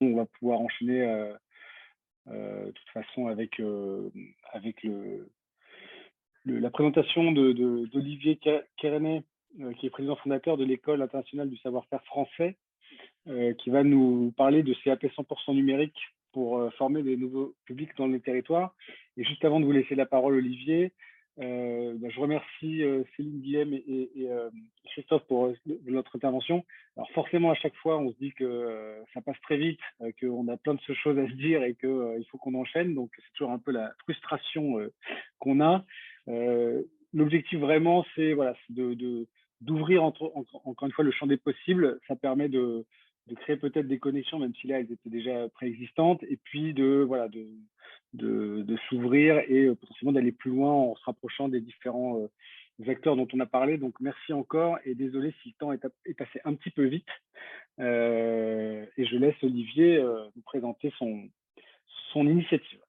On va pouvoir enchaîner euh, euh, de toute façon avec, euh, la présentation d'Olivier de, qui est président fondateur de l'École internationale du savoir-faire français, qui va nous parler de CAP 100% numérique pour former des nouveaux publics dans les territoires. Et juste avant de vous laisser la parole, Olivier, euh, bah, je remercie euh, Céline Guillem et, euh, Christophe pour notre intervention. Alors forcément, à chaque fois, on se dit que ça passe très vite, qu'on a plein de choses à se dire et qu'il faut qu'on enchaîne. Donc, c'est toujours un peu la frustration qu'on a. L'objectif vraiment, c'est voilà, d'ouvrir encore une fois le champ des possibles. Ça permet de, de créer peut-être des connexions, même si là, elles étaient déjà préexistantes, et puis de, voilà, de, de, s'ouvrir et euh, potentiellement d'aller plus loin en se rapprochant des différents euh, acteurs dont on a parlé. Donc, merci encore et désolé si le temps est, est passé un petit peu vite. Euh, et je laisse Olivier vous présenter son, son initiative.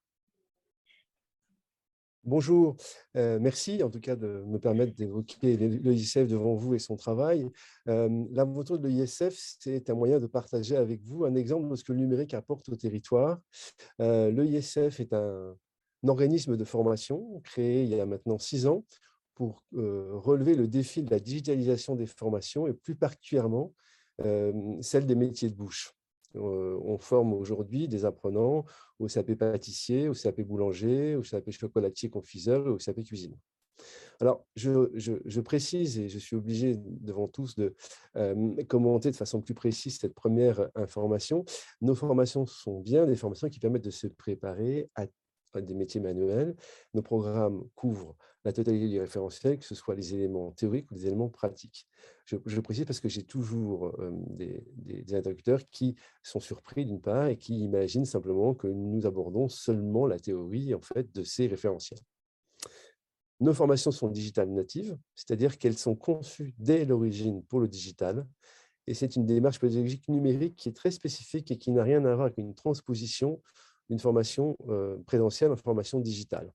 Bonjour, euh, merci en tout cas de me permettre d'évoquer l'EISF devant vous et son travail. Euh, L'aventure de l'EISF, c'est un moyen de partager avec vous un exemple de ce que le numérique apporte au territoire. Euh, L'EISF est un, organisme de formation créé il y a maintenant six ans pour euh, relever le défi de la digitalisation des formations et plus particulièrement celle des métiers de bouche. Euh, on forme aujourd'hui des apprenants au CAP pâtissier, au CAP boulanger, au CAP chocolatier confiseur et au CAP cuisine. Alors, je, précise, et je suis obligé devant tous de euh, commenter de façon plus précise cette première information. Nos formations sont bien des formations qui permettent de se préparer à des métiers manuels. Nos programmes couvrent la totalité du référentiel, que ce soit les éléments théoriques ou les éléments pratiques. Je, je précise parce que j'ai toujours des, des, interlocuteurs qui sont surpris d'une part et qui imaginent simplement que nous abordons seulement la théorie en fait, de ces référentiels. Nos formations sont digitales natives, c'est-à-dire qu'elles sont conçues dès l'origine pour le digital, et c'est une démarche pédagogique numérique qui est très spécifique et qui n'a rien à voir avec une transposition d'une formation présentielle en formation digitale.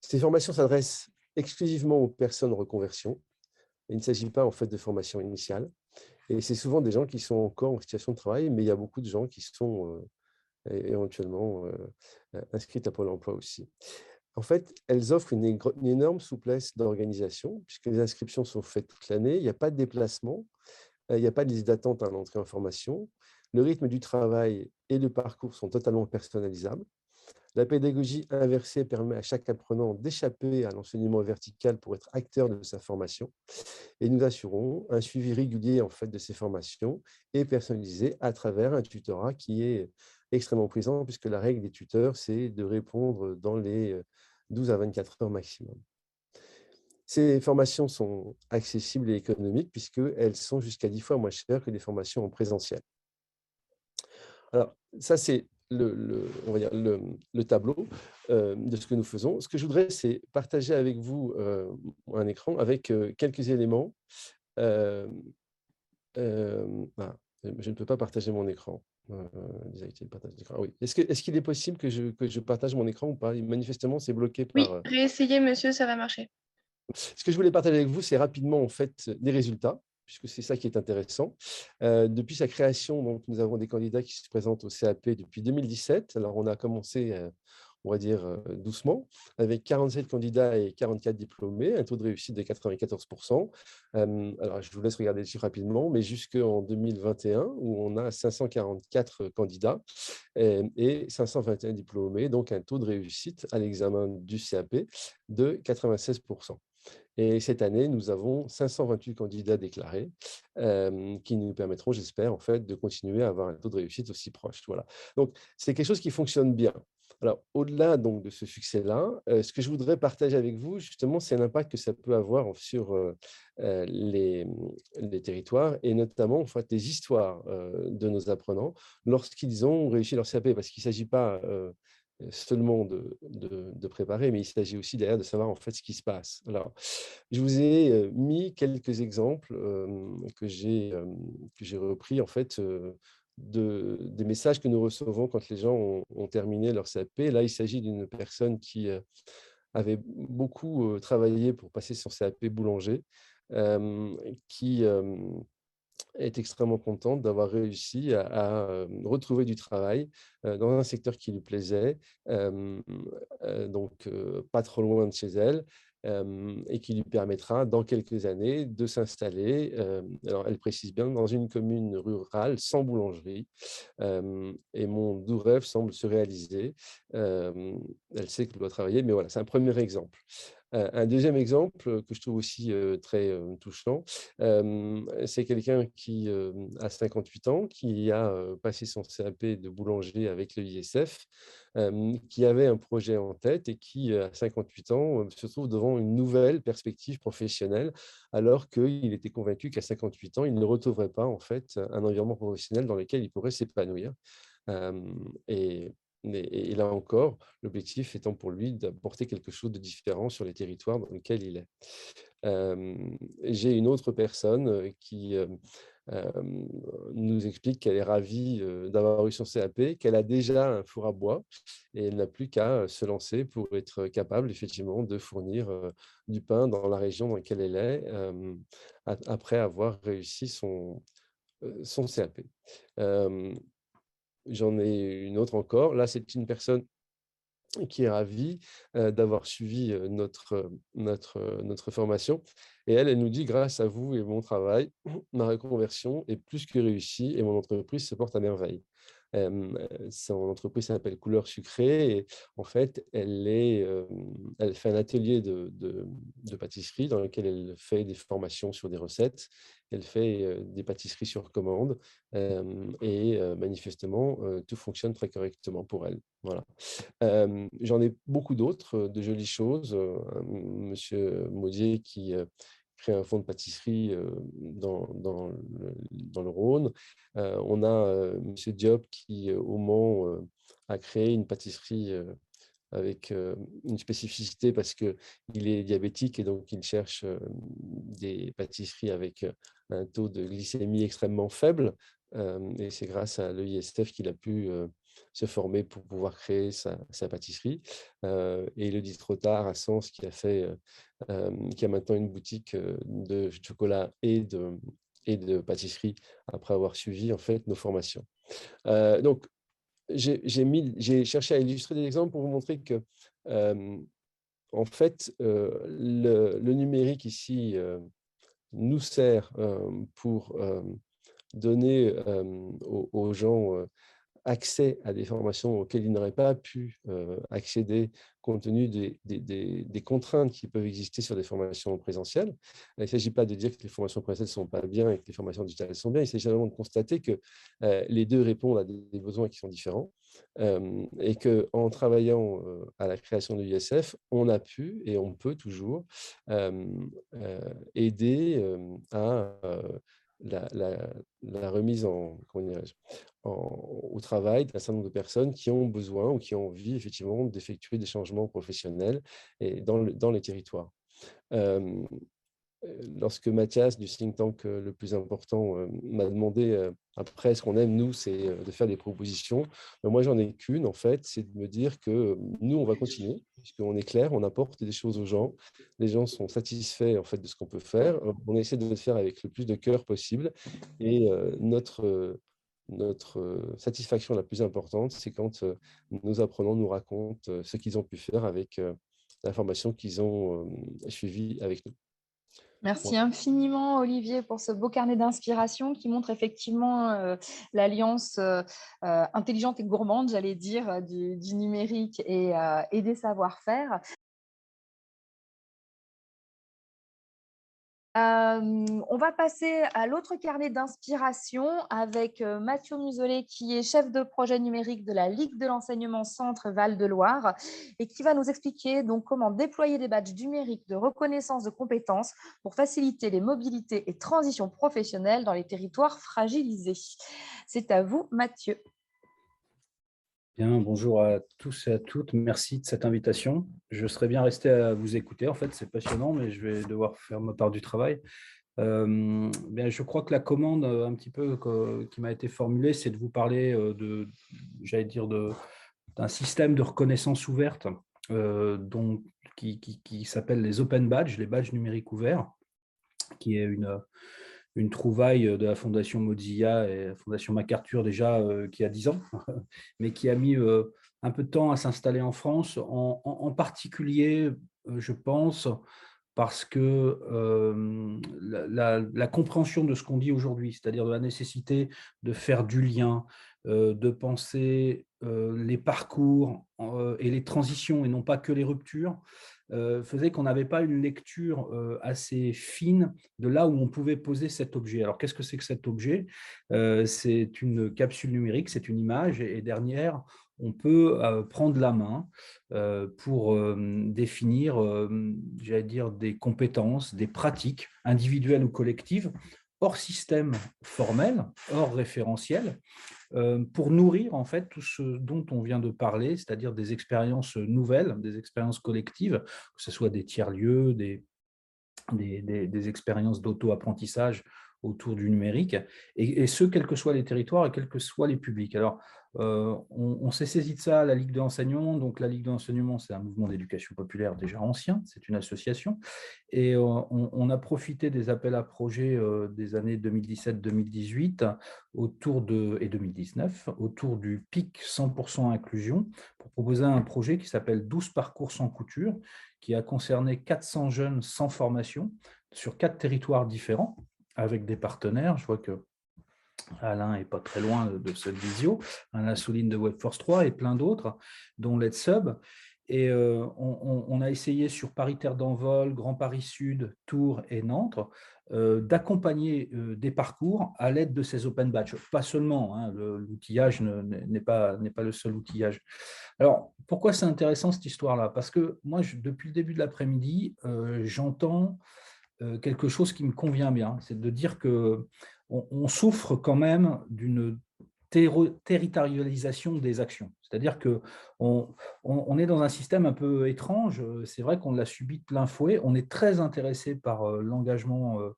Ces formations s'adressent exclusivement aux personnes en reconversion. Il ne s'agit pas en fait de formation initiale. Et c'est souvent des gens qui sont encore en situation de travail, mais il y a beaucoup de gens qui sont éventuellement inscrits à Pôle emploi aussi. En fait, elles offrent une énorme souplesse d'organisation, puisque les inscriptions sont faites toute l'année, il n'y a pas de déplacement, il n'y a pas de liste d'attente à l'entrée en formation, le rythme du travail et le parcours sont totalement personnalisables. La pédagogie inversée permet à chaque apprenant d'échapper à l'enseignement vertical pour être acteur de sa formation. Et nous assurons un suivi régulier en fait, de ces formations et personnalisé à travers un tutorat qui est extrêmement présent, puisque la règle des tuteurs, c'est de répondre dans les 12 à 24 heures maximum. Ces formations sont accessibles et économiques puisqu'elles sont jusqu'à 10 fois moins chères que les formations en présentiel. Alors, ça, c'est le, on va dire le, tableau euh, de ce que nous faisons. Ce que je voudrais, c'est partager avec vous euh, un écran avec euh, quelques éléments. Ah, je ne peux pas partager mon écran. oui. Est-ce qu'il est, possible que je, que je, partage mon écran ou pas? Manifestement, c'est bloqué par... Oui, réessayez, monsieur, ça va marcher. Ce que je voulais partager avec vous, c'est rapidement en fait des résultats puisque c'est ça qui est intéressant. Euh, depuis sa création, donc, nous avons des candidats qui se présentent au CAP depuis 2017. Alors, on a commencé, euh, on va dire, euh, doucement, avec 47 candidats et 44 diplômés, un taux de réussite de 94%. alors, je vous laisse regarder dessus rapidement, mais jusqu'en 2021, où on a 544 candidats et 521 diplômés, donc un taux de réussite à l'examen du CAP de 96%. Et cette année, nous avons 528 candidats déclarés qui nous permettront, j'espère, en fait, de continuer à avoir un taux de réussite aussi proche. Voilà. Donc, c'est quelque chose qui fonctionne bien. Alors, au-delà donc de ce succès-là, ce que je voudrais partager avec vous, justement, c'est l'impact que ça peut avoir sur les, les, territoires et notamment en fait, les histoires de nos apprenants lorsqu'ils ont réussi leur CAP, parce qu'il ne s'agit pas seulement de, de, préparer, mais il s'agit aussi derrière de savoir en fait ce qui se passe. Alors, je vous ai mis quelques exemples que j'ai repris en fait des messages que nous recevons quand les gens ont, terminé leur CAP. Là, il s'agit d'une personne qui avait beaucoup travaillé pour passer son CAP boulanger, qui est extrêmement contente d'avoir réussi à, retrouver du travail dans un secteur qui lui plaisait, donc pas trop loin de chez elle, et qui lui permettra dans quelques années de s'installer, alors elle précise bien, dans une commune rurale sans boulangerie. et mon doux rêve semble se réaliser. elle sait qu'elle doit travailler, mais voilà, c'est un premier exemple. Un deuxième exemple que je trouve aussi très touchant, c'est quelqu'un qui a 58 ans, qui a passé son CAP de boulanger avec le ISF, qui avait un projet en tête et qui, à 58 ans, se trouve devant une nouvelle perspective professionnelle, alors qu'il était convaincu qu'à 58 ans, il ne retrouverait pas en fait un environnement professionnel dans lequel il pourrait s'épanouir. Et, là encore, l'objectif étant pour lui d'apporter quelque chose de différent sur les territoires dans lesquels il est. J'ai une autre personne qui nous explique qu'elle est ravie d'avoir eu son CAP, qu'elle a déjà un four à bois et elle n'a plus qu'à se lancer pour être capable effectivement de fournir du pain dans la région dans laquelle elle est après avoir réussi son, son CAP. J'en ai une autre encore. Là, c'est une personne qui est ravie d'avoir suivi notre, notre, formation. Et elle, elle nous dit, grâce à vous et mon travail, ma reconversion est plus que réussie et mon entreprise se porte à merveille son entreprise s'appelle Couleur Sucrée et en fait, elle, fait un atelier de, de, pâtisserie dans lequel elle fait des formations sur des recettes, elle fait des pâtisseries sur commande et manifestement, tout fonctionne très correctement pour elle. Voilà. J'en ai beaucoup d'autres, de jolies choses. Monsieur Maudier qui créé un fonds de pâtisserie dans, dans, le, dans le Rhône. on a M. Diop qui, au Mans, a créé une pâtisserie avec une spécificité parce qu'il est diabétique et donc il cherche des pâtisseries avec un taux de glycémie extrêmement faible. et c'est grâce à l'EISF qu'il a pu se former pour pouvoir créer sa, pâtisserie. Euh, et il le dit trop tard à Sens qui a fait, qui a maintenant une boutique de chocolat et de, et de pâtisserie après avoir suivi en fait nos formations. donc j'ai cherché à illustrer des exemples pour vous montrer que en fait, le, numérique ici nous sert pour donner aux, gens accès à des formations auxquelles ils n'auraient pas pu accéder compte tenu des, contraintes qui peuvent exister sur des formations présentielles. Il ne s'agit pas de dire que les formations présentielles ne sont pas bien et que les formations digitales sont bien, il s'agit vraiment de constater que les deux répondent à des, besoins qui sont différents et qu'en travaillant à la création de l'ISF, on a pu et on peut toujours aider à la, remise en, au travail d'un certain nombre de personnes qui ont besoin ou qui ont envie effectivement d'effectuer des changements professionnels et dans, dans les territoires. Lorsque Mathias du think tank le plus important m'a demandé après ce qu'on aime nous c'est de faire des propositions. Ben, moi j'en ai qu'une en fait c'est de me dire que nous on va continuer puisqu'on est clair on apporte des choses aux gens. Les gens sont satisfaits en fait de ce qu'on peut faire. On essaie de le faire avec le plus de cœur possible. Et notre notre satisfaction la plus importante, c'est quand nos apprenants nous racontent ce qu'ils ont pu faire avec l'information qu'ils ont suivie avec nous. Merci infiniment, Olivier, pour ce beau carnet d'inspiration qui montre effectivement l'alliance intelligente et gourmande, j'allais dire, du, numérique et, et des savoir-faire. On va passer à l'autre carnet d'inspiration avec Mathieu Muselet, qui est chef de projet numérique de la Ligue de l'enseignement Centre Val-de-Loire et qui va nous expliquer donc comment déployer des badges numériques de reconnaissance de compétences pour faciliter les mobilités et transitions professionnelles dans les territoires fragilisés. C'est à vous, Mathieu. Bien, bonjour à tous et à toutes. Merci de cette invitation. Je serais bien resté à vous écouter. En fait, c'est passionnant, mais je vais devoir faire ma part du travail. bien, je crois que la commande un petit peu qui m'a été formulée, c'est de vous parler de, j'allais dire, d'un système de reconnaissance ouverte dont, qui, qui s'appelle les Open Badges, les badges numériques ouverts, qui est une, une trouvaille de la Fondation Mozilla et la Fondation MacArthur déjà qui a 10 ans, mais qui a mis un peu de temps à s'installer en France, en, particulier, je pense, parce que la, compréhension de ce qu'on dit aujourd'hui, c'est-à-dire de la nécessité de faire du lien, de penser les parcours et les transitions et non pas que les ruptures, euh, faisait qu'on n'avait pas une lecture euh, assez fine de là où on pouvait poser cet objet. Alors, qu'est-ce que c'est que cet objet? Euh, C'est une capsule numérique, c'est une image, et, derrière, on peut prendre la main pour définir, j'allais dire, des compétences, des pratiques individuelles ou collectives, hors système formel, hors référentiel, euh, pour nourrir en fait tout ce dont on vient de parler, c'est-à-dire des expériences nouvelles, des expériences collectives, que ce soit des tiers-lieux, des, des, expériences d'auto-apprentissage autour du numérique, et, ce, quels que soient les territoires et quels que soient les publics. Euh, on, s'est saisi de ça à la Ligue de l'enseignement. Donc, la Ligue de l'enseignement, c'est un mouvement d'éducation populaire déjà ancien, c'est une association. Et euh, on, a profité des appels à projets euh, des années 2017-2018 autour et 2019 autour du PIC 100% inclusion pour proposer un projet qui s'appelle 12 parcours sans couture, qui a concerné 400 jeunes sans formation sur quatre territoires différents avec des partenaires. Je vois que Alain est pas très loin de cette visio, Alain Souline de WebForce 3 et plein d'autres, dont Sub. Et euh, on, a essayé sur Paris-Terre d'Envol, Grand Paris Sud, Tours et Nantes euh, d'accompagner euh, des parcours à l'aide de ces open badges. Pas seulement, hein, l'outillage n'est pas, pas le seul outillage. Alors, pourquoi c'est intéressant cette histoire-là? Parce que moi, depuis le début de l'après-midi, j'entends quelque chose qui me convient bien, c'est de dire que on, souffre quand même d'une territorialisation des actions. C'est-à-dire qu'on on, est dans un système un peu étrange. C'est vrai qu'on l'a subi de plein fouet. On est très intéressé par euh, l'engagement, euh,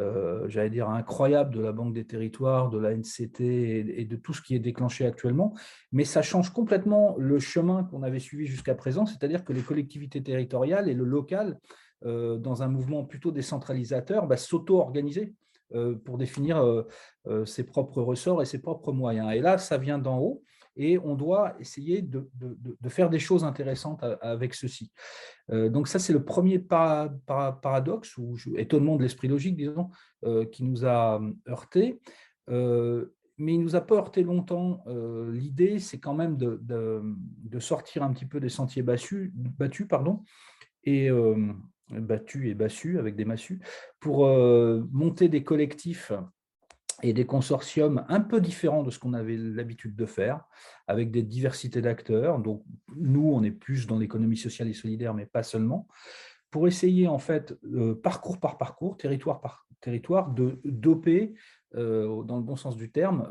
euh, j'allais dire, incroyable de la Banque des territoires, de la NCT et, de tout ce qui est déclenché actuellement. Mais ça change complètement le chemin qu'on avait suivi jusqu'à présent. C'est-à-dire que les collectivités territoriales et le local, dans un mouvement plutôt décentralisateur, bah, s'auto-organiser pour définir euh, euh, ses propres ressorts et ses propres moyens. Et là, ça vient d'en haut et on doit essayer de, faire des choses intéressantes avec ceci. donc ça, c'est le premier paradoxe ou étonnement de l'esprit logique, disons, qui nous a heurté. mais il nous a pas heurté longtemps. L'idée, c'est quand même de, sortir un petit peu des sentiers battus, pardon, et, battu et bassu avec des massues, pour euh, monter des collectifs et des consortiums un peu différents de ce qu'on avait l'habitude de faire, avec des diversités d'acteurs. Donc, nous, on est plus dans l'économie sociale et solidaire, mais pas seulement, pour essayer, en fait, euh, parcours par parcours, territoire par territoire, de doper, euh, dans le bon sens du terme,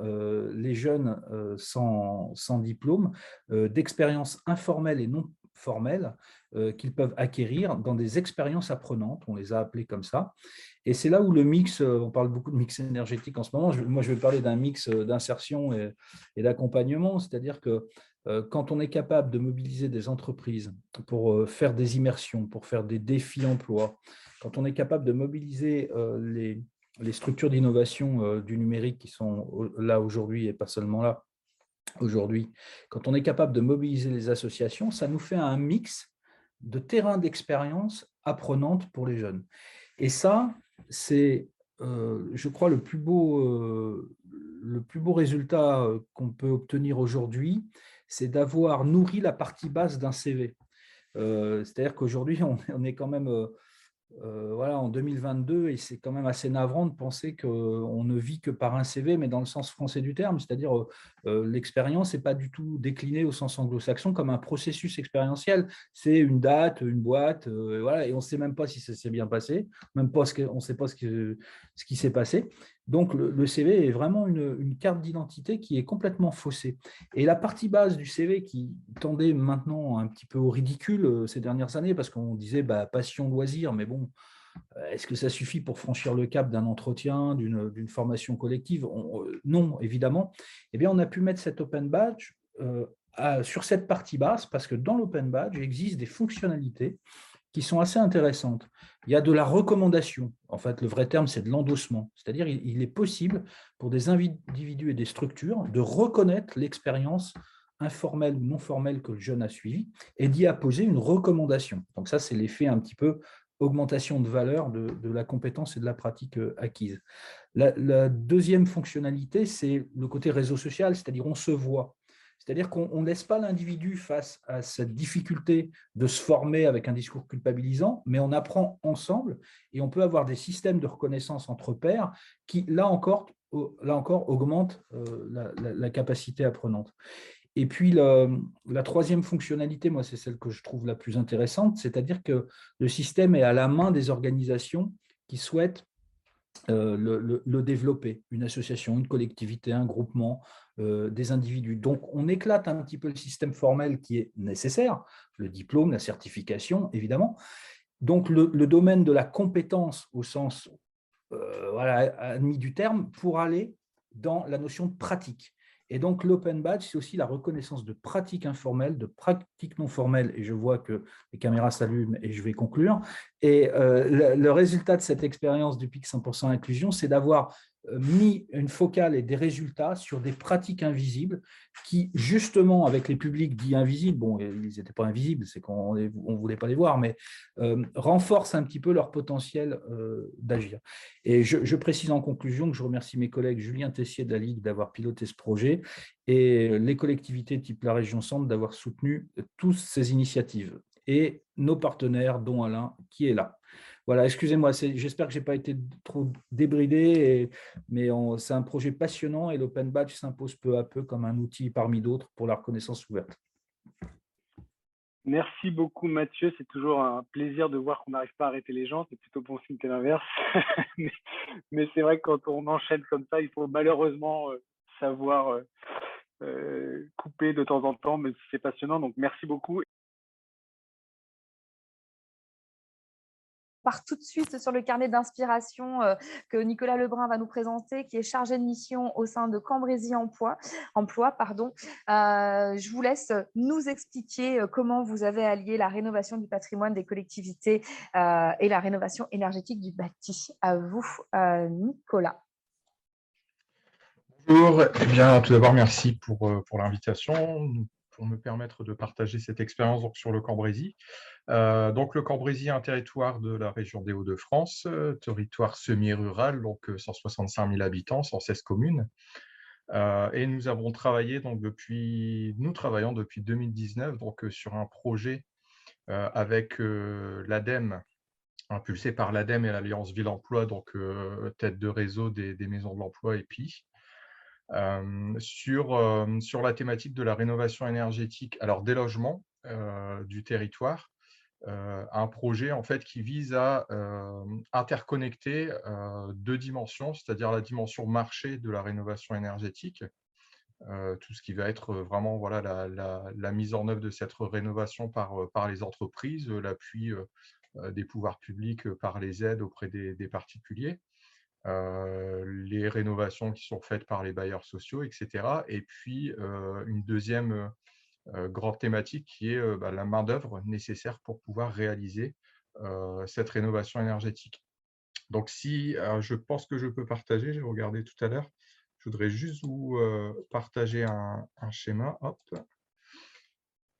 les jeunes sans, sans, diplôme d'expériences informelles et non formelles euh, qu'ils peuvent acquérir dans des expériences apprenantes, on les a appelées comme ça. Et c'est là où le mix, euh, on parle beaucoup de mix énergétique en ce moment, moi je vais parler d'un mix euh, d'insertion et, d'accompagnement, c'est-à-dire que quand on est capable de mobiliser des entreprises pour faire des immersions, pour faire des défis emploi, quand on est capable de mobiliser les structures d'innovation du numérique qui sont là aujourd'hui et pas seulement là, aujourd'hui, quand on est capable de mobiliser les associations, ça nous fait un mix de terrain d'expérience apprenante pour les jeunes. Et ça, c'est, euh, je crois, le plus beau, euh, le plus beau résultat euh, qu'on peut obtenir aujourd'hui, c'est d'avoir nourri la partie basse d'un CV. C'est-à-dire qu'aujourd'hui, on, est quand même euh, voilà, en 2022, et c'est quand même assez navrant de penser qu'on ne vit que par un CV, mais dans le sens français du terme, c'est-à-dire euh, euh, l'expérience n'est pas du tout déclinée au sens anglo-saxon comme un processus expérientiel. C'est une date, une boîte, voilà, et on ne sait même pas si ça s'est bien passé, même pas ce on ne sait pas ce qui s'est passé. Donc, le, CV est vraiment une, carte d'identité qui est complètement faussée. Et la partie base du CV qui tendait maintenant un petit peu au ridicule euh, ces dernières années, parce qu'on disait bah, passion, loisir, mais bon, Est-ce que ça suffit pour franchir le cap d'un entretien, d'une formation collective? Non, évidemment. Eh bien, on a pu mettre cet Open Badge sur cette partie basse parce que dans l'Open Badge, il existe des fonctionnalités qui sont assez intéressantes. Il y a de la recommandation. En fait, le vrai terme, c'est de l'endossement. C'est-à-dire il est possible pour des individus et des structures de reconnaître l'expérience informelle ou non formelle que le jeune a suivi et d'y apposer une recommandation. Donc ça, c'est l'effet un petit peu augmentation de valeur de, la compétence et de la pratique euh, acquise. La deuxième fonctionnalité, c'est le côté réseau social, c'est-à-dire on se voit. C'est-à-dire qu'on ne laisse pas l'individu face à cette difficulté de se former avec un discours culpabilisant, mais on apprend ensemble et on peut avoir des systèmes de reconnaissance entre pairs qui, là encore, augmentent euh, la, capacité apprenante. Et puis, la troisième fonctionnalité, moi, c'est celle que je trouve la plus intéressante, c'est-à-dire que le système est à la main des organisations qui souhaitent euh, le, développer, une association, une collectivité, un groupement, euh, des individus. Donc, on éclate un petit peu le système formel qui est nécessaire, le diplôme, la certification, évidemment. Donc, le, domaine de la compétence au sens euh, voilà, admis du terme pour aller dans la notion de pratique. Et donc, l'open badge, c'est aussi la reconnaissance de pratiques informelles, de pratiques non formelles. Et je vois que les caméras s'allument et je vais conclure. Et euh, le, résultat de cette expérience du PIC 100% inclusion, c'est d'avoir euh, mis une focale et des résultats sur des pratiques invisibles qui, justement, avec les publics dits invisibles, bon, ils n'étaient pas invisibles, c'est qu'on ne voulait pas les voir, mais euh, renforcent un petit peu leur potentiel d'agir. Et je, précise en conclusion que je remercie mes collègues Julien Tessier de la Ligue d'avoir piloté ce projet et les collectivités type la région Centre d'avoir soutenu toutes ces initiatives et nos partenaires, dont Alain, qui est là. Voilà, excusez-moi, j'espère que je n'ai pas été trop débridé, mais c'est un projet passionnant et l'Open Badge s'impose peu à peu comme un outil parmi d'autres pour la reconnaissance ouverte. Merci beaucoup Mathieu, c'est toujours un plaisir de voir qu'on n'arrive pas à arrêter les gens, c'est plutôt bon signe que l'inverse. mais, c'est vrai que quand on enchaîne comme ça, il faut malheureusement euh, savoir euh, euh, couper de temps en temps, mais c'est passionnant, donc merci beaucoup. Part tout de suite sur le carnet d'inspiration euh, que Nicolas Lebrun va nous présenter, qui est chargé de mission au sein de Cambrésis Emploi. Emploi pardon. Euh, je vous laisse nous expliquer euh, comment vous avez allié la rénovation du patrimoine des collectivités et la rénovation énergétique du bâti. À vous, Nicolas. Bonjour, eh bien, tout d'abord, merci pour, pour l'invitation pour me permettre de partager cette expérience sur le Cambrésis. Euh, donc, le Cambrésis est un territoire de la région des Hauts-de-France, euh, territoire semi-rural, donc 165 euh, 000 habitants, 116 communes. et nous avons travaillé donc depuis, nous travaillons depuis 2019 donc sur un projet avec l'ADEME, impulsé par l'ADEME et l'Alliance Ville-Emploi, donc tête de réseau des, des maisons de l'emploi EPI, sur, sur la thématique de la rénovation énergétique, alors des logements du territoire, un projet en fait qui vise à interconnecter deux dimensions, c'est-à-dire la dimension marché de la rénovation énergétique, tout ce qui va être vraiment voilà, la, la, mise en œuvre de cette rénovation par, par les entreprises, l'appui des pouvoirs publics par les aides auprès des, des particuliers, les rénovations qui sont faites par les bailleurs sociaux, etc. Et puis, une deuxième grande thématique qui est bah, la main-d'œuvre nécessaire pour pouvoir réaliser cette rénovation énergétique. Donc, si je pense que je peux partager, j'ai regardé tout à l'heure, je voudrais juste vous partager un, un, schéma. Hop.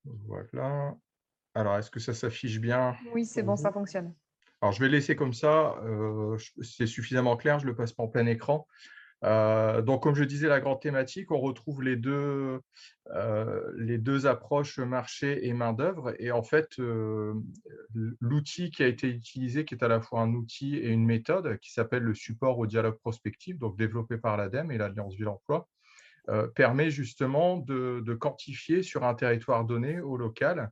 Voilà. Alors, est-ce que ça s'affiche bien Oui, c'est bon, ça fonctionne. Alors, je vais laisser comme ça, euh, c'est suffisamment clair, je ne le passe pas en plein écran. Euh, donc, comme je disais, la grande thématique, on retrouve les deux, euh, les deux approches marché et main-d'œuvre. Et en fait, l'outil qui a été utilisé, qui est à la fois un outil et une méthode, qui s'appelle le support au dialogue prospectif, donc développé par l'ADEME et l'Alliance Ville-Emploi, permet justement de, de, quantifier sur un territoire donné, au local,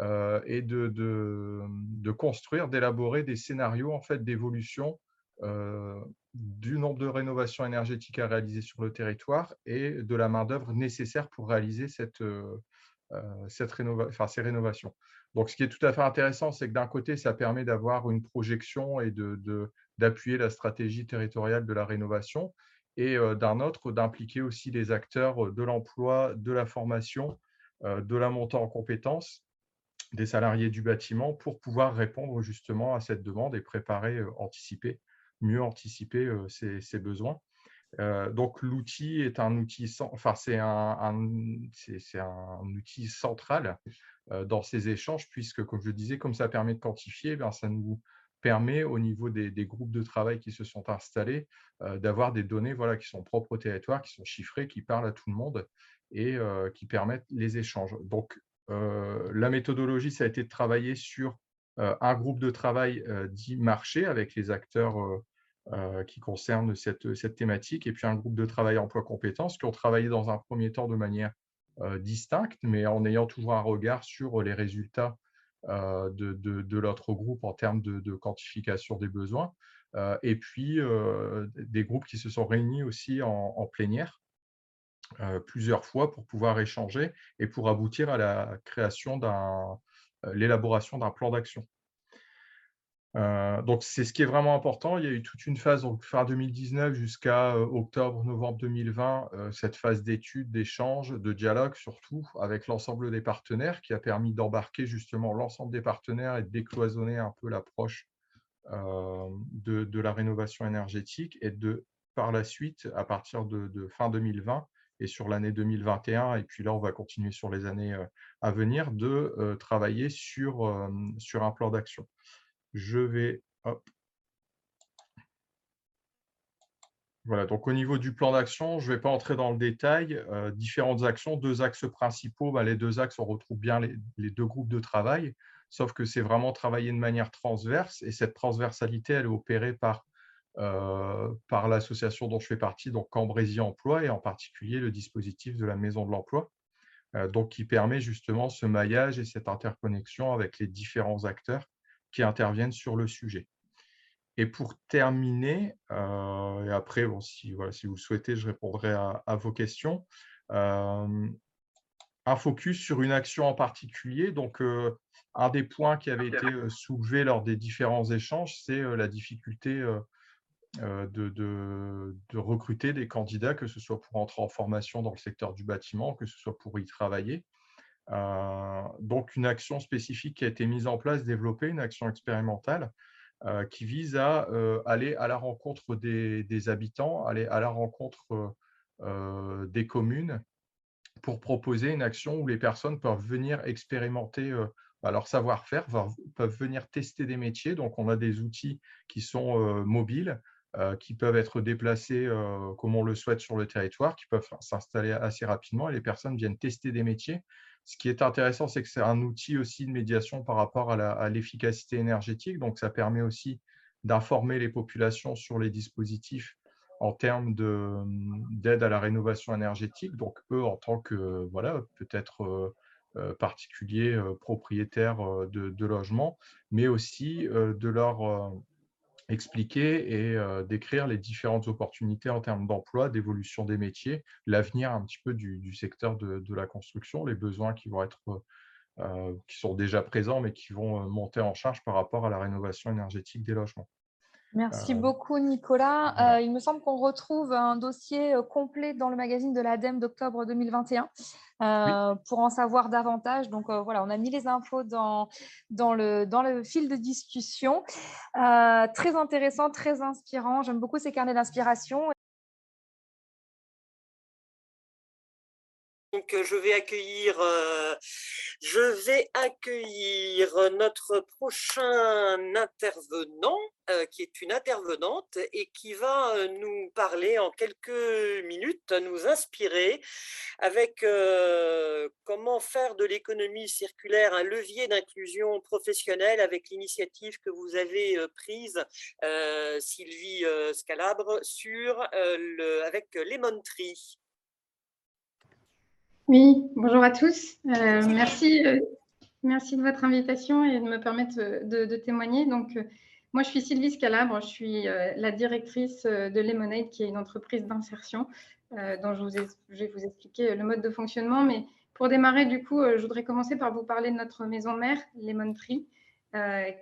euh, et de, de, construire, d'élaborer des scénarios en fait, d'évolution euh, du nombre de rénovations énergétiques à réaliser sur le territoire et de la main-d'œuvre nécessaire pour réaliser cette, euh, cette enfin, ces rénovations. Donc, ce qui est tout à fait intéressant, c'est que d'un côté, ça permet d'avoir une projection et d'appuyer de, la stratégie territoriale de la rénovation, et d'un autre, d'impliquer aussi les acteurs de l'emploi, de la formation, de la montée en compétences des salariés du bâtiment pour pouvoir répondre justement à cette demande et préparer, anticiper, mieux anticiper ces, besoins. donc l'outil est un outil, enfin c'est un, un, outil central dans ces échanges puisque, comme je disais, comme ça permet de quantifier, ben, ça nous permet au niveau des, groupes de travail qui se sont installés d'avoir des données voilà, qui sont propres au territoire, qui sont chiffrées, qui parlent à tout le monde et qui permettent les échanges. Donc la méthodologie, ça a été de travailler sur un groupe de travail dit marché avec les acteurs qui concernent cette, thématique et puis un groupe de travail emploi compétences qui ont travaillé dans un premier temps de manière distincte, mais en ayant toujours un regard sur les résultats de, de, l'autre groupe en termes de, quantification des besoins. et puis des groupes qui se sont réunis aussi en plénière plusieurs fois pour pouvoir échanger et pour aboutir à la création d'un, l'élaboration d'un plan d'action. donc, c'est ce qui est vraiment important. Il y a eu toute une phase, donc fin 2019 jusqu'à octobre-novembre 2020, cette phase d'études, d'échanges, de dialogue surtout avec l'ensemble des partenaires qui a permis d'embarquer justement l'ensemble des partenaires et de décloisonner un peu l'approche de, de, la rénovation énergétique et de, par la suite, à partir de fin 2020, et sur l'année 2021, et puis là, on va continuer sur les années à venir, de travailler sur, sur un plan d'action. Je vais... Voilà, donc au niveau du plan d'action, je ne vais pas entrer dans le détail. différentes actions, deux axes principaux. Bah, les deux axes, on retrouve bien les, les, deux groupes de travail, sauf que c'est vraiment travailler de manière transverse et cette transversalité, elle est opérée par euh, par l'association dont je fais partie, donc Cambrésie Emploi, et en particulier le dispositif de la Maison de l'Emploi, euh, donc qui permet justement ce maillage et cette interconnexion avec les différents acteurs qui interviennent sur le sujet. Et pour terminer, euh, et après, bon, si, voilà, si vous le souhaitez, je répondrai à, vos questions. un focus sur une action en particulier. Donc, un des points qui avait été soulevé lors des différents échanges, c'est la difficulté euh, de, recruter des candidats, que ce soit pour entrer en formation dans le secteur du bâtiment, que ce soit pour y travailler. Euh, donc, une action spécifique qui a été mise en place, développée, une action expérimentale euh, qui vise à aller à la rencontre des, habitants, aller à la rencontre des communes pour proposer une action où les personnes peuvent venir expérimenter bah, leur savoir-faire, peuvent venir tester des métiers. Donc, on a des outils qui sont mobiles, qui peuvent être déplacés euh, comme on le souhaite sur le territoire, qui peuvent s'installer assez rapidement et les personnes viennent tester des métiers. Ce qui est intéressant, c'est que c'est un outil aussi de médiation par rapport à l'efficacité énergétique. Donc, ça permet aussi d'informer les populations sur les dispositifs en termes d'aide à la rénovation énergétique. Donc, eux, en tant que, voilà, peut-être euh, particuliers propriétaires de, de, logements, mais aussi de leur expliquer et décrire les différentes opportunités en termes d'emploi, d'évolution des métiers, l'avenir un petit peu du, secteur de, la construction, les besoins qui vont être qui sont déjà présents mais qui vont monter en charge par rapport à la rénovation énergétique des logements. Merci euh, beaucoup, Nicolas. Euh, il me semble qu'on retrouve un dossier euh, complet dans le magazine de l'ADEME d'octobre 2021 pour en savoir davantage. Donc voilà, on a mis les infos dans, dans, le, dans le fil de discussion. très intéressant, très inspirant. J'aime beaucoup ces carnets d'inspiration. Donc, je vais accueillir, euh, accueillir notre prochain intervenant, euh, qui est une intervenante et qui va euh, nous parler en quelques minutes, nous inspirer avec comment faire de l'économie circulaire un levier d'inclusion professionnelle avec l'initiative que vous avez prise, Sylvie Scalabre, avec Lemon Tree. Oui, bonjour à tous. Euh, merci, euh, merci de votre invitation et de me permettre de, témoigner. Donc, euh, moi, je suis Sylvie Scalabre, je suis la directrice de Lemonade, qui est une entreprise d'insertion, dont je, vous je, vais vous expliquer le mode de fonctionnement. Mais Pour démarrer, du coup, je voudrais commencer par vous parler de notre maison mère, Lemon Tree,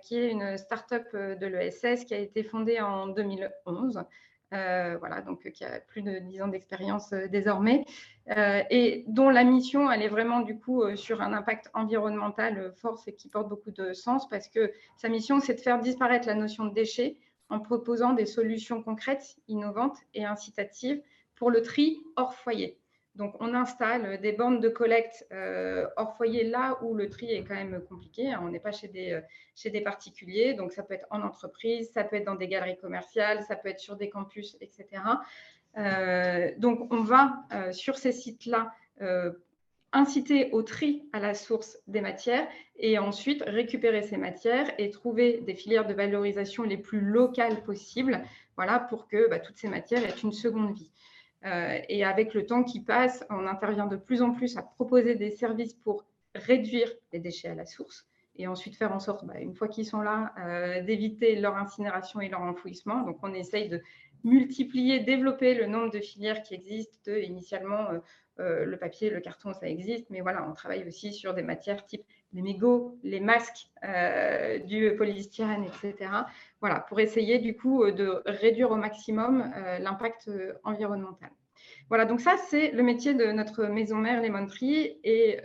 qui est une start-up de l'ESS qui a été fondée en 2011 euh, voilà, donc euh, qui a plus de 10 ans d'expérience euh, désormais, et dont la mission, elle est vraiment du coup sur un impact environnemental fort et qui porte beaucoup de sens parce que sa mission, c'est de faire disparaître la notion de déchet en proposant des solutions concrètes, innovantes et incitatives pour le tri hors foyer. Donc, on installe des bornes de collecte euh, hors foyer là où le tri est quand même compliqué. Hein. On n'est pas chez des, euh, chez des particuliers. Donc, ça peut être en entreprise, ça peut être dans des galeries commerciales, ça peut être sur des campus, etc. Euh, donc, on va sur ces sites-là inciter au tri à la source des matières et ensuite récupérer ces matières et trouver des filières de valorisation les plus locales possibles voilà, pour que bah, toutes ces matières aient une seconde vie. Euh, et avec le temps qui passe, on intervient de plus en plus à proposer des services pour réduire les déchets à la source et ensuite faire en sorte, bah, une fois qu'ils sont là, euh, d'éviter leur incinération et leur enfouissement. Donc, on essaye de multiplier, développer le nombre de filières qui existent. Initialement, euh, le papier, le carton, ça existe, mais voilà, on travaille aussi sur des matières type les mégots, les masques, du polystyrène, etc. Voilà, pour essayer du coup de réduire au maximum l'impact environnemental. Voilà, donc ça, c'est le métier de notre maison mère, Lemon Tree. Et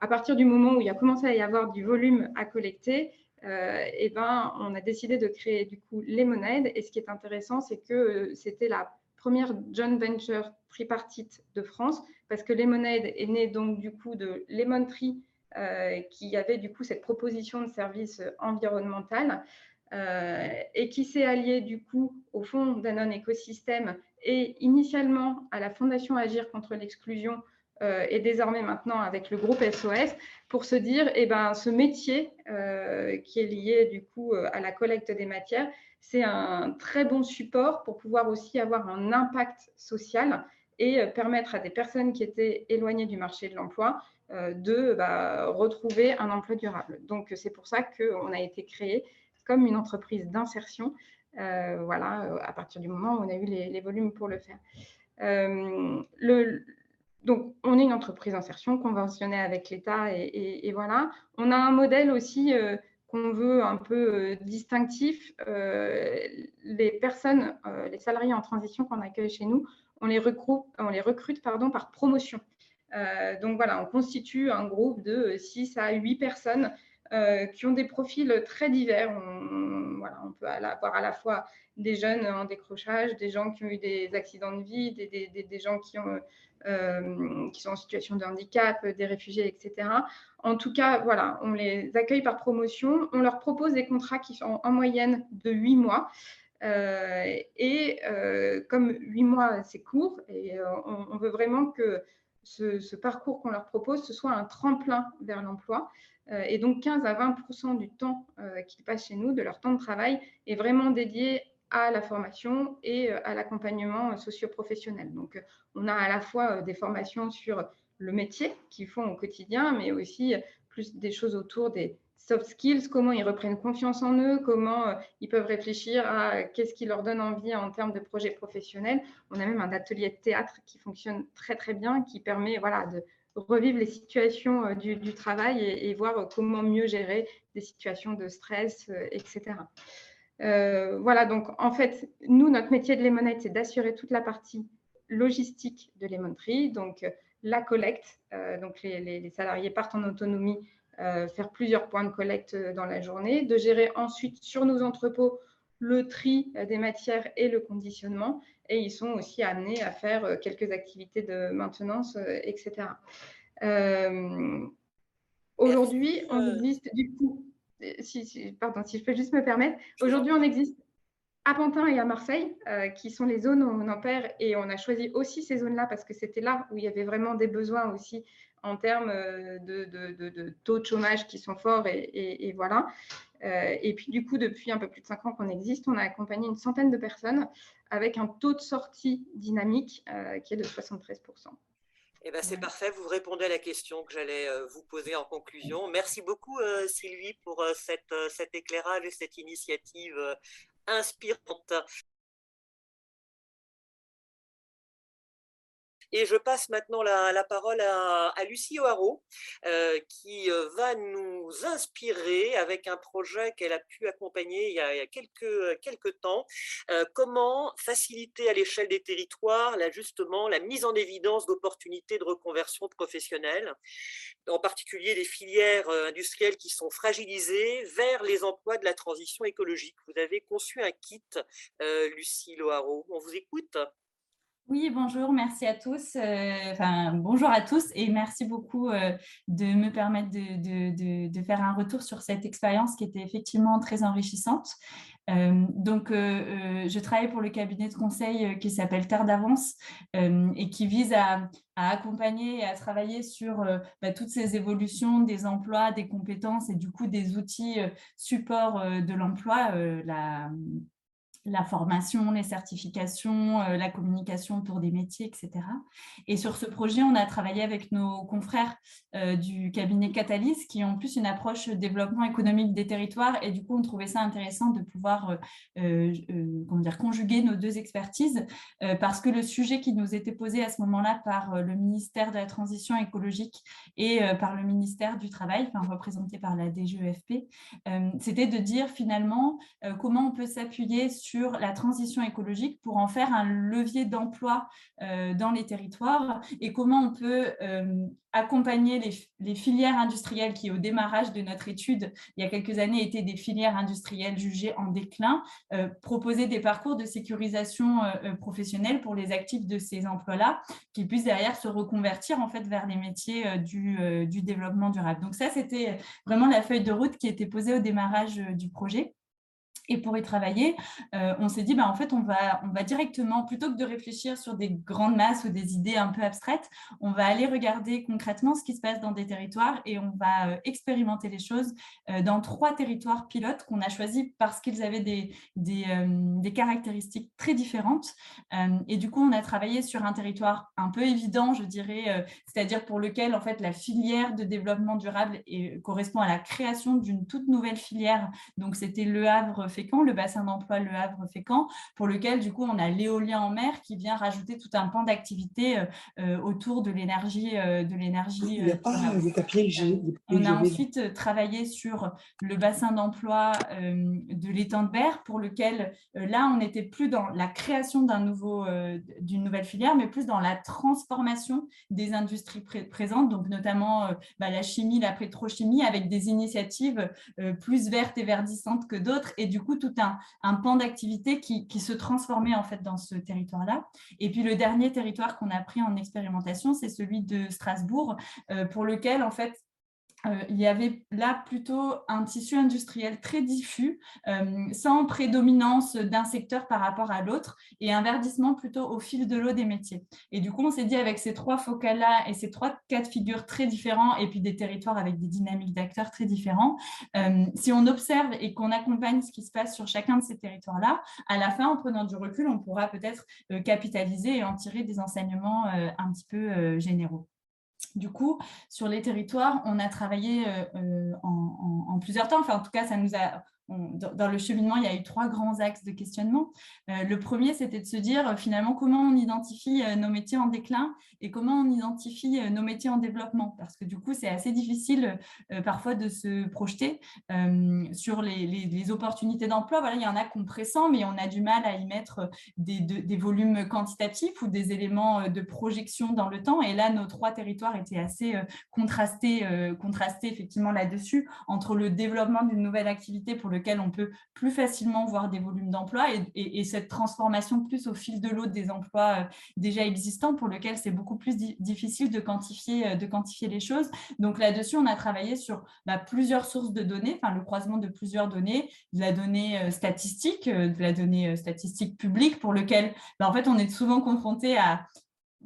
à partir du moment où il a commencé à y avoir du volume à collecter, et eh ben, on a décidé de créer du coup Lemonade. Et ce qui est intéressant, c'est que c'était la première joint venture tripartite de France, parce que Lemonade est né donc du coup de Lemon Tree, euh, qui avait du coup cette proposition de service environnemental euh, et qui s'est allié du coup au fond d'un écosystème et initialement à la Fondation Agir contre l'exclusion euh, et désormais maintenant avec le groupe SOS pour se dire eh ben, ce métier qui est lié du coup à la collecte des matières, c'est un très bon support pour pouvoir aussi avoir un impact social et permettre à des personnes qui étaient éloignées du marché de l'emploi euh, de bah, retrouver un emploi durable. Donc, c'est pour ça qu'on a été créé comme une entreprise d'insertion, euh, voilà, euh, à partir du moment où on a eu les, volumes pour le faire. Donc, on est une entreprise d'insertion conventionnée avec l'État et, voilà. On a un modèle aussi qu'on veut un peu distinctif. les personnes, les salariés en transition qu'on accueille chez nous, on les recrute, par promotion. Euh, donc voilà, on constitue un groupe de 6 à 8 personnes euh, qui ont des profils très divers. On, voilà, on peut avoir à la fois des jeunes en décrochage, des gens qui ont eu des accidents de vie, des, gens qui, ont, euh, sont en situation de handicap, des réfugiés, etc. En tout cas, voilà, on les accueille par promotion. On leur propose des contrats qui sont en moyenne de 8 mois. et comme 8 mois, c'est court, et on, veut vraiment que ce, parcours qu'on leur propose, ce soit un tremplin vers l'emploi. Euh, et donc 15 à 20% du temps euh, qu'ils passent chez nous, de leur temps de travail, est vraiment dédié à la formation et euh, à l'accompagnement socio-professionnel. Donc on a à la fois des formations sur le métier qu'ils font au quotidien, mais aussi plus des choses autour des, soft skills, comment ils reprennent confiance en eux, comment ils peuvent réfléchir à qu'est-ce qui leur donne envie en termes de projets professionnels. On a même un atelier de théâtre qui fonctionne très très bien, qui permet voilà, de revivre les situations euh, du, travail et, voir comment mieux gérer des situations de stress, euh, etc. voilà, donc en fait, nous, notre métier de Lemonade, c'est d'assurer toute la partie logistique de Lemon Tree, donc la collecte, donc les, salariés partent en autonomie euh, faire plusieurs points de collecte euh, dans la journée, de gérer ensuite sur nos entrepôts le tri euh, des matières et le conditionnement. Et ils sont aussi amenés à faire quelques activités de maintenance, etc. Aujourd'hui, on existe du coup, si, pardon, si je peux juste me permettre, aujourd'hui on existe à Pantin et à Marseille, qui sont les zones où on opère, et on a choisi aussi ces zones-là parce que c'était là où il y avait vraiment des besoins aussi en termes euh, de, taux de chômage qui sont forts et, voilà. Euh, et puis du coup, depuis un peu plus de cinq ans qu'on existe, on a accompagné une centaine de personnes avec un taux de sortie dynamique euh, qui est de 73%. Eh ben, c'est parfait, vous répondez à la question que j'allais vous poser en conclusion. Merci beaucoup Sylvie pour cette, cet éclairage et cette initiative inspirante. Et je passe maintenant la, parole à, Lucie O'Haraud, qui va nous inspirer avec un projet qu'elle a pu accompagner il y a, quelques, temps. comment faciliter à l'échelle des territoires justement la mise en évidence d'opportunités de reconversion professionnelle, en particulier les filières industrielles qui sont fragilisées vers les emplois de la transition écologique? Vous avez conçu un kit, Lucie Loharo. On vous écoute oui, bonjour, merci à tous. Euh, enfin, bonjour à tous et merci beaucoup euh, de me permettre de, faire un retour sur cette expérience qui était effectivement très enrichissante. Euh, donc, je travaille pour le cabinet de conseil qui s'appelle Terre d'avance et qui vise à, accompagner et à travailler sur bah, toutes ces évolutions des emplois, des compétences et du coup des outils support de l'emploi, la formation, les certifications, euh, la communication pour des métiers, etc. Et sur ce projet, on a travaillé avec nos confrères euh, du cabinet Catalyse qui ont plus une approche développement économique des territoires et du coup, on trouvait ça intéressant de pouvoir euh, comment dire, conjuguer nos deux expertises parce que le sujet qui nous était posé à ce moment-là par le ministère de la Transition écologique et par le ministère du Travail, représenté par la DGEFP, c'était de dire finalement comment on peut s'appuyer sur sur la transition écologique pour en faire un levier d'emploi euh, dans les territoires et comment on peut euh, accompagner les, filières industrielles qui, au démarrage de notre étude, il y a quelques années, étaient des filières industrielles jugées en déclin, euh, proposer des parcours de sécurisation professionnelle pour les actifs de ces emplois-là, qui puissent derrière se reconvertir en fait vers les métiers du, du développement durable. Donc ça, c'était vraiment la feuille de route qui était posée au démarrage du projet. Et pour y travailler, euh, on s'est dit, bah, en fait, on va, on va directement, plutôt que de réfléchir sur des grandes masses ou des idées un peu abstraites, on va aller regarder concrètement ce qui se passe dans des territoires et on va euh, expérimenter les choses euh, dans trois territoires pilotes qu'on a choisis parce qu'ils avaient des, des, des, caractéristiques très différentes. et du coup, on a travaillé sur un territoire un peu évident, je dirais, c'est-à-dire pour lequel, en fait, la filière de développement durable correspond à la création d'une toute nouvelle filière. Donc, c'était Le Havre Fécamp, le bassin d'emploi Le Havre-Fécamp, pour lequel du coup on a l'éolien en mer qui vient rajouter tout un pan d'activité euh, euh, autour de l'énergie euh, de l'énergie. on a ensuite travaillé sur le bassin d'emploi de l'étang de Berre, pour lequel là on n'était plus dans la création d'un nouveau d'une nouvelle filière, mais plus dans la transformation des industries présentes, donc notamment bah, la chimie, la pétrochimie, avec des initiatives plus vertes et verdissantes que d'autres, et du coup tout un, pan d'activité qui, se transformait en fait dans ce territoire-là. Et puis le dernier territoire qu'on a pris en expérimentation, c'est celui de Strasbourg, euh, pour lequel en fait euh, il y avait là plutôt un tissu industriel très diffus, euh, sans prédominance d'un secteur par rapport à l'autre, et un verdissement plutôt au fil de l'eau des métiers. Et du coup, on s'est dit avec ces trois focales-là et ces trois cas de figure très différents, et puis des territoires avec des dynamiques d'acteurs très différents, euh, si on observe et qu'on accompagne ce qui se passe sur chacun de ces territoires-là, à la fin, en prenant du recul, on pourra peut-être capitaliser et en tirer des enseignements un petit peu généraux. Du coup, sur les territoires, on a travaillé euh, euh, en, en, plusieurs temps. Enfin, en tout cas, ça nous a, dans le cheminement, il y a eu trois grands axes de questionnement. Euh, le premier, c'était de se dire euh, finalement comment on identifie euh, nos métiers en déclin et comment on identifie nos métiers en développement. Parce que du coup, c'est assez difficile parfois de se projeter sur les, opportunités d'emploi. Voilà, il y en a compressant, mais on a du mal à y mettre des, des, volumes quantitatifs ou des éléments de projection dans le temps. Et là, nos trois territoires étaient assez contrastés, contrastés effectivement là-dessus entre le développement d'une nouvelle activité pour le on peut plus facilement voir des volumes d'emplois et, cette transformation plus au fil de l'eau des emplois euh, déjà existants pour lequel c'est beaucoup plus difficile de quantifier, euh, de quantifier les choses. Donc là-dessus, on a travaillé sur bah, plusieurs sources de données, enfin le croisement de plusieurs données, de la donnée euh, statistique, de la donnée statistique publique pour lequel bah, en fait on est souvent confronté à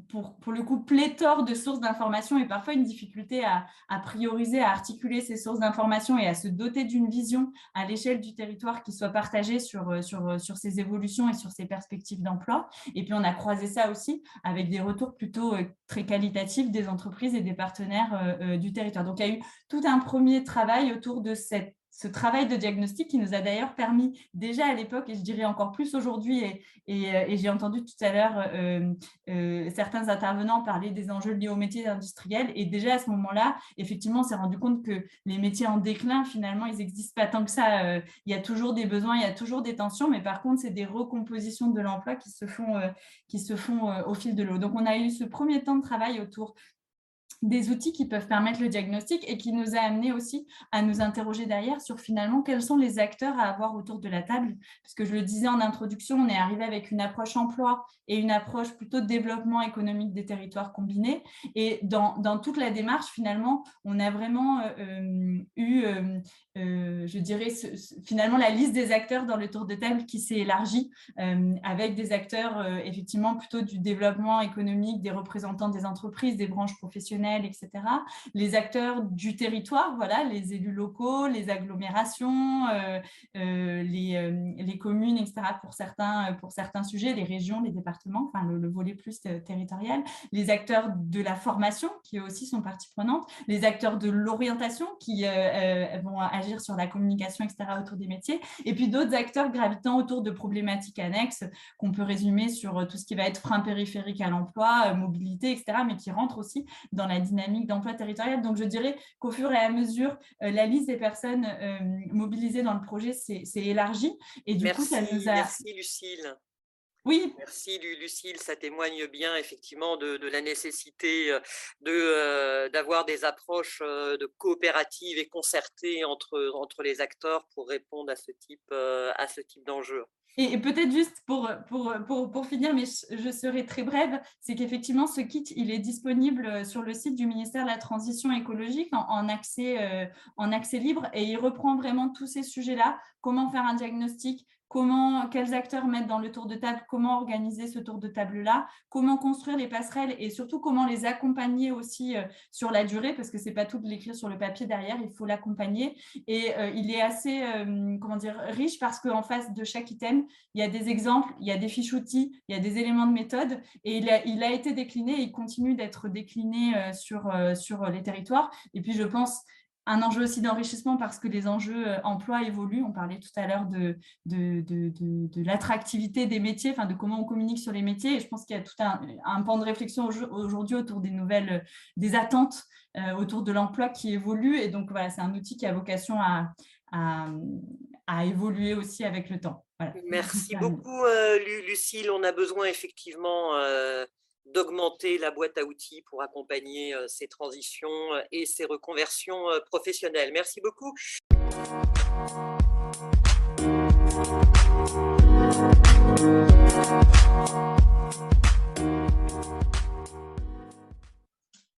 pour, pour, le coup, pléthore de sources d'informations et parfois une difficulté à, à, prioriser, à articuler ces sources d'informations et à se doter d'une vision à l'échelle du territoire qui soit partagée sur, euh, sur, euh, sur ces évolutions et sur ces perspectives d'emploi. Et puis, on a croisé ça aussi avec des retours plutôt euh, très qualitatifs des entreprises et des partenaires du territoire. Donc, il y a eu tout un premier travail autour de cette ce travail de diagnostic qui nous a d'ailleurs permis déjà à l'époque, et je dirais encore plus aujourd'hui, et, j'ai entendu tout à l'heure certains intervenants parler des enjeux liés aux métiers industriels, et déjà à ce moment-là, effectivement, on s'est rendu compte que les métiers en déclin, finalement, ils n'existent pas tant que ça. il y a toujours des besoins, il y a toujours des tensions, mais par contre, c'est des recompositions de l'emploi qui se font, qui se font au fil de l'eau. Donc, on a eu ce premier temps de travail autour des outils qui peuvent permettre le diagnostic et qui nous a amené aussi à nous interroger derrière sur finalement quels sont les acteurs à avoir autour de la table. Parce que je le disais en introduction, on est arrivé avec une approche emploi et une approche plutôt de développement économique des territoires combinés. Et dans, toute la démarche, finalement, on a vraiment euh, euh, eu, euh, je dirais, finalement la liste des acteurs dans le tour de table qui s'est élargie avec des acteurs effectivement plutôt du développement économique, des représentants des entreprises, des branches professionnelles, etc. Les acteurs du territoire, voilà, les élus locaux, les agglomérations, euh, euh, les, euh, les, communes, etc. Pour certains, pour certains sujets, les régions, les départements, enfin le, volet plus territorial, les acteurs de la formation qui aussi sont partie prenante, les acteurs de l'orientation qui vont agir sur la communication, etc. autour des métiers, et puis d'autres acteurs gravitant autour de problématiques annexes qu'on peut résumer sur tout ce qui va être frein périphérique à l'emploi, mobilité, etc., mais qui rentrent aussi dans la dynamique d'emploi territorial. Donc, je dirais qu'au fur et à mesure, euh, la liste des personnes euh, mobilisées dans le projet s'est élargie. Et du merci, coup, ça nous a... Merci, Lucille. Oui. Merci Lucille, ça témoigne bien effectivement de, la nécessité euh, de d'avoir des approches de coopératives et concertées entre, entre les acteurs pour répondre à ce type, à ce type d'enjeux. Et, peut-être juste pour, pour, pour, pour, finir, mais je, serai très brève, c'est qu'effectivement, ce kit, il est disponible euh, sur le site du ministère de la Transition écologique en, accès, euh, en accès libre et il reprend vraiment tous ces sujets-là, comment faire un diagnostic, comment, quels acteurs mettre dans le tour de table, comment organiser ce tour de table-là, comment construire les passerelles? Et surtout comment les accompagner aussi euh, sur la durée, parce que ce n'est pas tout de l'écrire sur le papier derrière, il faut l'accompagner. Et euh, il est assez euh, comment dire, riche parce qu'en face de chaque item, il y a des exemples, il y a des fiches outils, il y a des éléments de méthode. Et il a, été décliné et il continue d'être décliné sur les territoires. Et puis, je pense un enjeu aussi d'enrichissement parce que les enjeux euh, emploi évoluent. On parlait tout à l'heure de, de, de, de, l'attractivité des métiers, enfin de comment on communique sur les métiers. Et je pense qu'il y a tout un, un pan de réflexion aujourd'hui autour des nouvelles, euh, des attentes euh, autour de l'emploi qui évoluent. Et donc voilà, c'est un outil qui a vocation à, à, à évoluer aussi avec le temps. Merci beaucoup, Lucille. On a besoin effectivement d'augmenter la boîte à outils pour accompagner euh, ces transitions euh, et ces reconversions euh, professionnelles. Merci beaucoup.